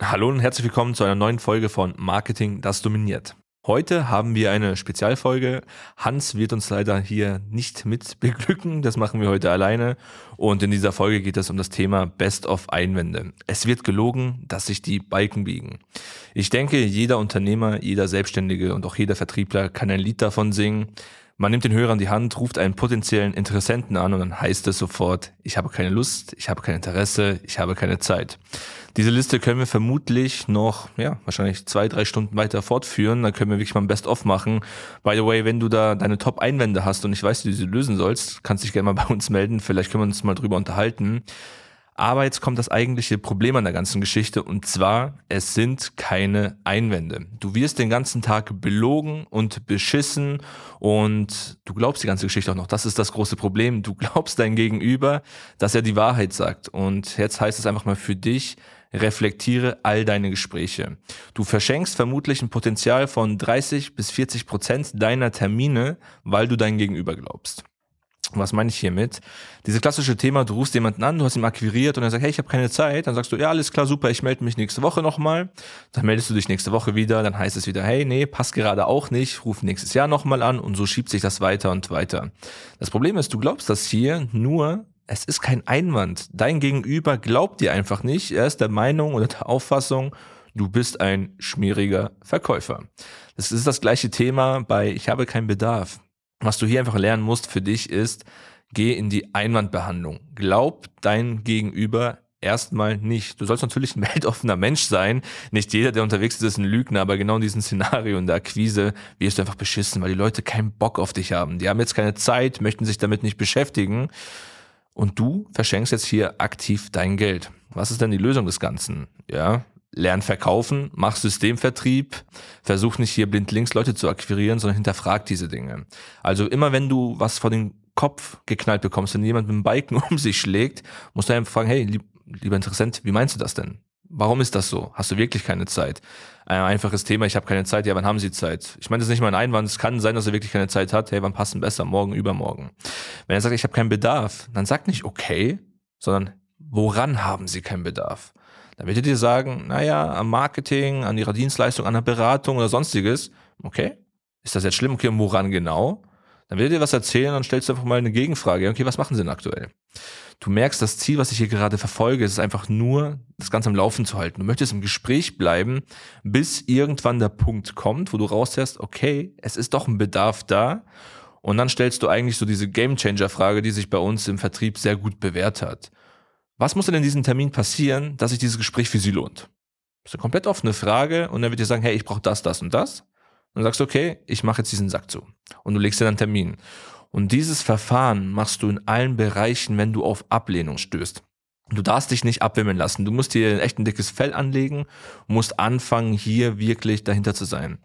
Hallo und herzlich willkommen zu einer neuen Folge von Marketing, das dominiert. Heute haben wir eine Spezialfolge. Hans wird uns leider hier nicht mit beglücken. Das machen wir heute alleine. Und in dieser Folge geht es um das Thema Best of Einwände. Es wird gelogen, dass sich die Balken biegen. Ich denke, jeder Unternehmer, jeder Selbstständige und auch jeder Vertriebler kann ein Lied davon singen. Man nimmt den Hörer an die Hand, ruft einen potenziellen Interessenten an und dann heißt es sofort, ich habe keine Lust, ich habe kein Interesse, ich habe keine Zeit. Diese Liste können wir vermutlich noch, ja, wahrscheinlich zwei, drei Stunden weiter fortführen. Dann können wir wirklich mal ein Best-of machen. By the way, wenn du da deine Top-Einwände hast und ich weiß, wie du sie lösen sollst, kannst dich gerne mal bei uns melden. Vielleicht können wir uns mal drüber unterhalten. Aber jetzt kommt das eigentliche Problem an der ganzen Geschichte und zwar, es sind keine Einwände. Du wirst den ganzen Tag belogen und beschissen und du glaubst die ganze Geschichte auch noch. Das ist das große Problem. Du glaubst dein Gegenüber, dass er die Wahrheit sagt. Und jetzt heißt es einfach mal für dich, reflektiere all deine Gespräche. Du verschenkst vermutlich ein Potenzial von 30 bis 40 Prozent deiner Termine, weil du dein Gegenüber glaubst. Was meine ich hiermit? Dieses klassische Thema, du rufst jemanden an, du hast ihn akquiriert und er sagt, hey, ich habe keine Zeit. Dann sagst du, ja, alles klar, super, ich melde mich nächste Woche nochmal. Dann meldest du dich nächste Woche wieder, dann heißt es wieder, hey, nee, passt gerade auch nicht, ruf nächstes Jahr nochmal an und so schiebt sich das weiter und weiter. Das Problem ist, du glaubst das hier nur, es ist kein Einwand. Dein Gegenüber glaubt dir einfach nicht. Er ist der Meinung oder der Auffassung, du bist ein schmieriger Verkäufer. Das ist das gleiche Thema bei Ich habe keinen Bedarf. Was du hier einfach lernen musst für dich ist, geh in die Einwandbehandlung. Glaub dein Gegenüber erstmal nicht. Du sollst natürlich ein weltoffener Mensch sein. Nicht jeder, der unterwegs ist, ist ein Lügner, aber genau in diesem Szenario in der Akquise wirst du einfach beschissen, weil die Leute keinen Bock auf dich haben. Die haben jetzt keine Zeit, möchten sich damit nicht beschäftigen. Und du verschenkst jetzt hier aktiv dein Geld. Was ist denn die Lösung des Ganzen? Ja, lern verkaufen, mach Systemvertrieb, versuch nicht hier blindlings Leute zu akquirieren, sondern hinterfrag diese Dinge. Also immer wenn du was vor den Kopf geknallt bekommst, wenn jemand mit dem Balken um sich schlägt, musst du einfach fragen, hey, lieb, lieber Interessent, wie meinst du das denn? Warum ist das so? Hast du wirklich keine Zeit? Ein einfaches Thema, ich habe keine Zeit. Ja, wann haben Sie Zeit? Ich meine, das ist nicht mal ein Einwand. Es kann sein, dass er wirklich keine Zeit hat. Hey, wann passt denn besser? Morgen, übermorgen. Wenn er sagt, ich habe keinen Bedarf, dann sag nicht okay, sondern woran haben Sie keinen Bedarf? Dann wird er dir sagen, naja, am Marketing, an ihrer Dienstleistung, an der Beratung oder sonstiges. Okay, ist das jetzt schlimm? Okay, woran genau? Dann wird er dir was erzählen und stellst du einfach mal eine Gegenfrage. Okay, was machen sie denn aktuell? Du merkst, das Ziel, was ich hier gerade verfolge, ist einfach nur, das Ganze am Laufen zu halten. Du möchtest im Gespräch bleiben, bis irgendwann der Punkt kommt, wo du raushörst, okay, es ist doch ein Bedarf da. Und dann stellst du eigentlich so diese Gamechanger-Frage, die sich bei uns im Vertrieb sehr gut bewährt hat. Was muss denn in diesem Termin passieren, dass sich dieses Gespräch für Sie lohnt? Das ist eine komplett offene Frage und dann wird dir sagen, hey, ich brauche das, das und das. Und dann sagst du, okay, ich mache jetzt diesen Sack zu. Und du legst dir einen Termin. Und dieses Verfahren machst du in allen Bereichen, wenn du auf Ablehnung stößt. Du darfst dich nicht abwimmeln lassen. Du musst dir echt ein dickes Fell anlegen, musst anfangen, hier wirklich dahinter zu sein.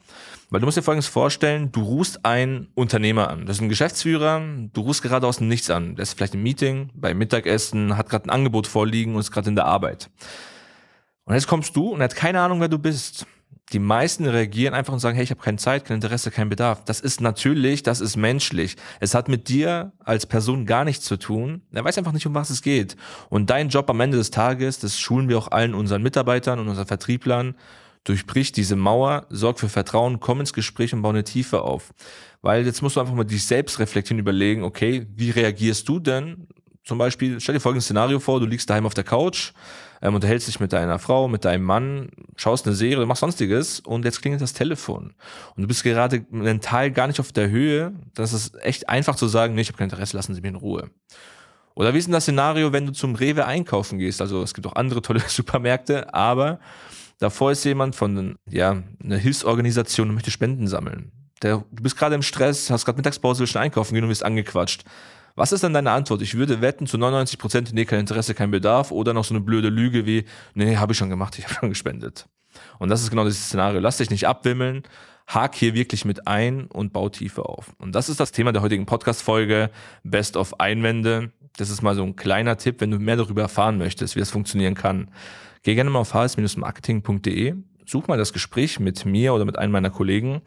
Weil du musst dir Folgendes vorstellen, du rufst einen Unternehmer an. Das ist ein Geschäftsführer, du rufst gerade aus dem Nichts an. Der ist vielleicht im Meeting, beim Mittagessen, hat gerade ein Angebot vorliegen und ist gerade in der Arbeit. Und jetzt kommst du und er hat keine Ahnung, wer du bist. Die meisten reagieren einfach und sagen, hey, ich habe keine Zeit, kein Interesse, kein Bedarf. Das ist natürlich, das ist menschlich. Es hat mit dir als Person gar nichts zu tun. Er weiß einfach nicht, um was es geht. Und dein Job am Ende des Tages, das schulen wir auch allen unseren Mitarbeitern und unseren Vertrieblern, durchbrich diese Mauer, sorg für Vertrauen, komm ins Gespräch und bau eine Tiefe auf. Weil jetzt musst du einfach mal dich selbst reflektieren, überlegen, okay, wie reagierst du denn? Zum Beispiel, stell dir folgendes Szenario vor, du liegst daheim auf der Couch, ähm, unterhältst dich mit deiner Frau, mit deinem Mann, schaust eine Serie, machst sonstiges und jetzt klingelt das Telefon. Und du bist gerade mental gar nicht auf der Höhe. Das ist echt einfach zu sagen, nee, ich habe kein Interesse, lassen Sie mich in Ruhe. Oder wie ist denn das Szenario, wenn du zum Rewe einkaufen gehst? Also es gibt auch andere tolle Supermärkte, aber davor ist jemand von ja, einer Hilfsorganisation und möchte Spenden sammeln. Der, du bist gerade im Stress, hast gerade Mittagspause, willst einkaufen gehen und wirst angequatscht. Was ist dann deine Antwort? Ich würde wetten, zu 99%, Prozent, nee, kein Interesse, kein Bedarf oder noch so eine blöde Lüge wie, nee, habe ich schon gemacht, ich habe schon gespendet. Und das ist genau dieses Szenario. Lass dich nicht abwimmeln, hak hier wirklich mit ein und bau Tiefe auf. Und das ist das Thema der heutigen Podcast-Folge, Best of Einwände. Das ist mal so ein kleiner Tipp, wenn du mehr darüber erfahren möchtest, wie das funktionieren kann. Geh gerne mal auf hs-marketing.de such mal das Gespräch mit mir oder mit einem meiner Kollegen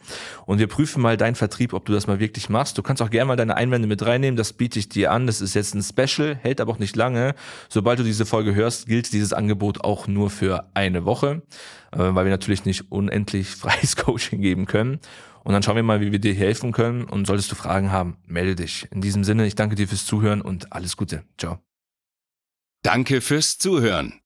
und wir prüfen mal deinen Vertrieb, ob du das mal wirklich machst. Du kannst auch gerne mal deine Einwände mit reinnehmen, das biete ich dir an. Das ist jetzt ein Special, hält aber auch nicht lange. Sobald du diese Folge hörst, gilt dieses Angebot auch nur für eine Woche, äh, weil wir natürlich nicht unendlich freies Coaching geben können. Und dann schauen wir mal, wie wir dir helfen können. Und solltest du Fragen haben, melde dich. In diesem Sinne, ich danke dir fürs Zuhören und alles Gute. Ciao. Danke fürs Zuhören.